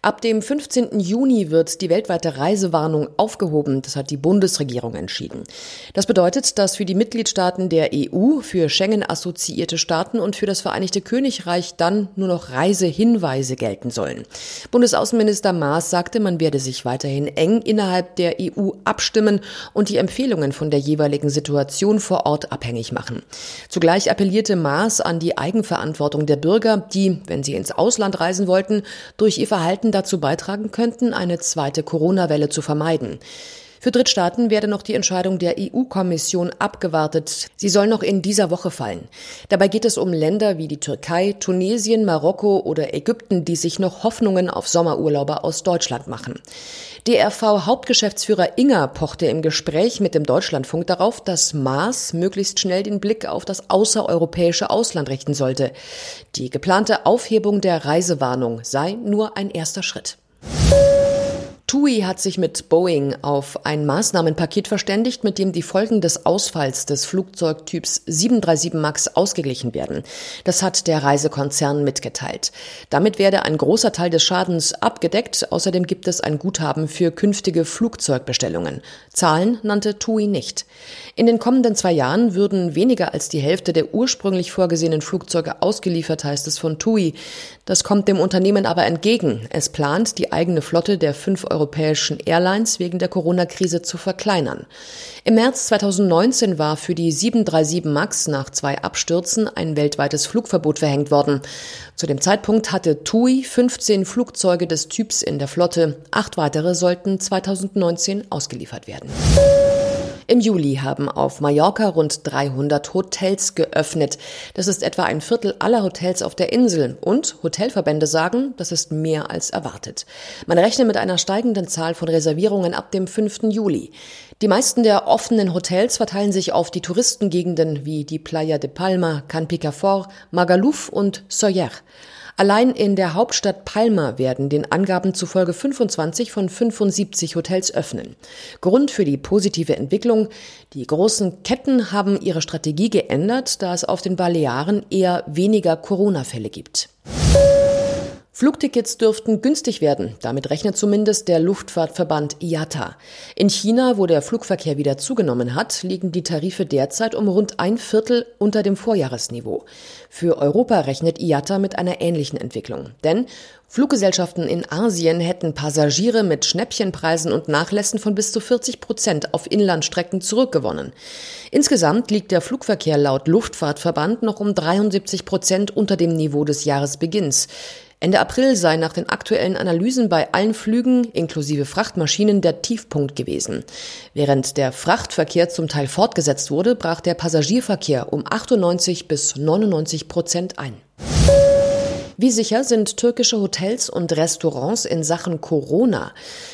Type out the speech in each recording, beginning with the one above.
Ab dem 15. Juni wird die weltweite Reisewarnung aufgehoben. Das hat die Bundesregierung entschieden. Das bedeutet, dass für die Mitgliedstaaten der EU, für Schengen assoziierte Staaten und für das Vereinigte Königreich dann nur noch Reisehinweise gelten sollen. Bundesaußenminister Maas sagte, man werde sich weiterhin eng innerhalb der EU abstimmen und die Empfehlungen von der jeweiligen Situation vor Ort abhängig machen. Zugleich appellierte Maas an die Eigenverantwortung der Bürger, die, wenn sie ins Ausland reisen wollten, durch ihr Verhalten Staaten dazu beitragen könnten, eine zweite Corona-Welle zu vermeiden. Für Drittstaaten werde noch die Entscheidung der EU-Kommission abgewartet. Sie soll noch in dieser Woche fallen. Dabei geht es um Länder wie die Türkei, Tunesien, Marokko oder Ägypten, die sich noch Hoffnungen auf Sommerurlauber aus Deutschland machen. DRV-Hauptgeschäftsführer Inger pochte im Gespräch mit dem Deutschlandfunk darauf, dass Maas möglichst schnell den Blick auf das außereuropäische Ausland richten sollte. Die geplante Aufhebung der Reisewarnung sei nur ein erster Schritt. TUI hat sich mit Boeing auf ein Maßnahmenpaket verständigt, mit dem die Folgen des Ausfalls des Flugzeugtyps 737 MAX ausgeglichen werden. Das hat der Reisekonzern mitgeteilt. Damit werde ein großer Teil des Schadens abgedeckt. Außerdem gibt es ein Guthaben für künftige Flugzeugbestellungen. Zahlen nannte TUI nicht. In den kommenden zwei Jahren würden weniger als die Hälfte der ursprünglich vorgesehenen Flugzeuge ausgeliefert, heißt es von TUI. Das kommt dem Unternehmen aber entgegen. Es plant, die eigene Flotte der fünf europäischen Airlines wegen der Corona-Krise zu verkleinern. Im März 2019 war für die 737 MAX nach zwei Abstürzen ein weltweites Flugverbot verhängt worden. Zu dem Zeitpunkt hatte TUI 15 Flugzeuge des Typs in der Flotte. Acht weitere sollten 2019 ausgeliefert werden. Im Juli haben auf Mallorca rund 300 Hotels geöffnet. Das ist etwa ein Viertel aller Hotels auf der Insel. Und Hotelverbände sagen, das ist mehr als erwartet. Man rechnet mit einer steigenden Zahl von Reservierungen ab dem 5. Juli. Die meisten der offenen Hotels verteilen sich auf die Touristengegenden wie die Playa de Palma, Can Picafort, Magaluf und Soyer. Allein in der Hauptstadt Palma werden den Angaben zufolge 25 von 75 Hotels öffnen. Grund für die positive Entwicklung, die großen Ketten haben ihre Strategie geändert, da es auf den Balearen eher weniger Corona-Fälle gibt. Flugtickets dürften günstig werden. Damit rechnet zumindest der Luftfahrtverband IATA. In China, wo der Flugverkehr wieder zugenommen hat, liegen die Tarife derzeit um rund ein Viertel unter dem Vorjahresniveau. Für Europa rechnet IATA mit einer ähnlichen Entwicklung. Denn Fluggesellschaften in Asien hätten Passagiere mit Schnäppchenpreisen und Nachlässen von bis zu 40 Prozent auf Inlandstrecken zurückgewonnen. Insgesamt liegt der Flugverkehr laut Luftfahrtverband noch um 73 Prozent unter dem Niveau des Jahresbeginns. Ende April sei nach den aktuellen Analysen bei allen Flügen inklusive Frachtmaschinen der Tiefpunkt gewesen. Während der Frachtverkehr zum Teil fortgesetzt wurde, brach der Passagierverkehr um 98 bis 99 Prozent ein. Wie sicher sind türkische Hotels und Restaurants in Sachen Corona?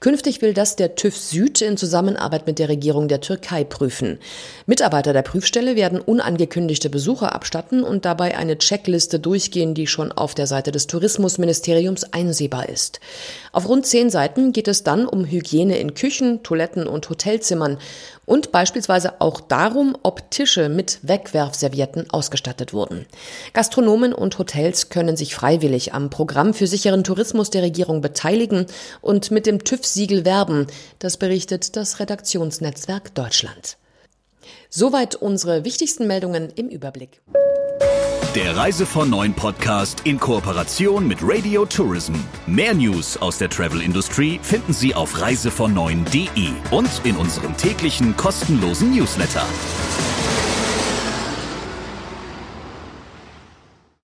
Künftig will das der TÜV Süd in Zusammenarbeit mit der Regierung der Türkei prüfen. Mitarbeiter der Prüfstelle werden unangekündigte Besucher abstatten und dabei eine Checkliste durchgehen, die schon auf der Seite des Tourismusministeriums einsehbar ist. Auf rund zehn Seiten geht es dann um Hygiene in Küchen, Toiletten und Hotelzimmern und beispielsweise auch darum, ob Tische mit Wegwerfservietten ausgestattet wurden. Gastronomen und Hotels können sich freiwillig am Programm für sicheren Tourismus der Regierung beteiligen und mit dem TÜV-Siegel werben. Das berichtet das Redaktionsnetzwerk Deutschland. Soweit unsere wichtigsten Meldungen im Überblick. Der Reise von Neuen Podcast in Kooperation mit Radio Tourism. Mehr News aus der Travel Industry finden Sie auf reisevon und in unserem täglichen kostenlosen Newsletter.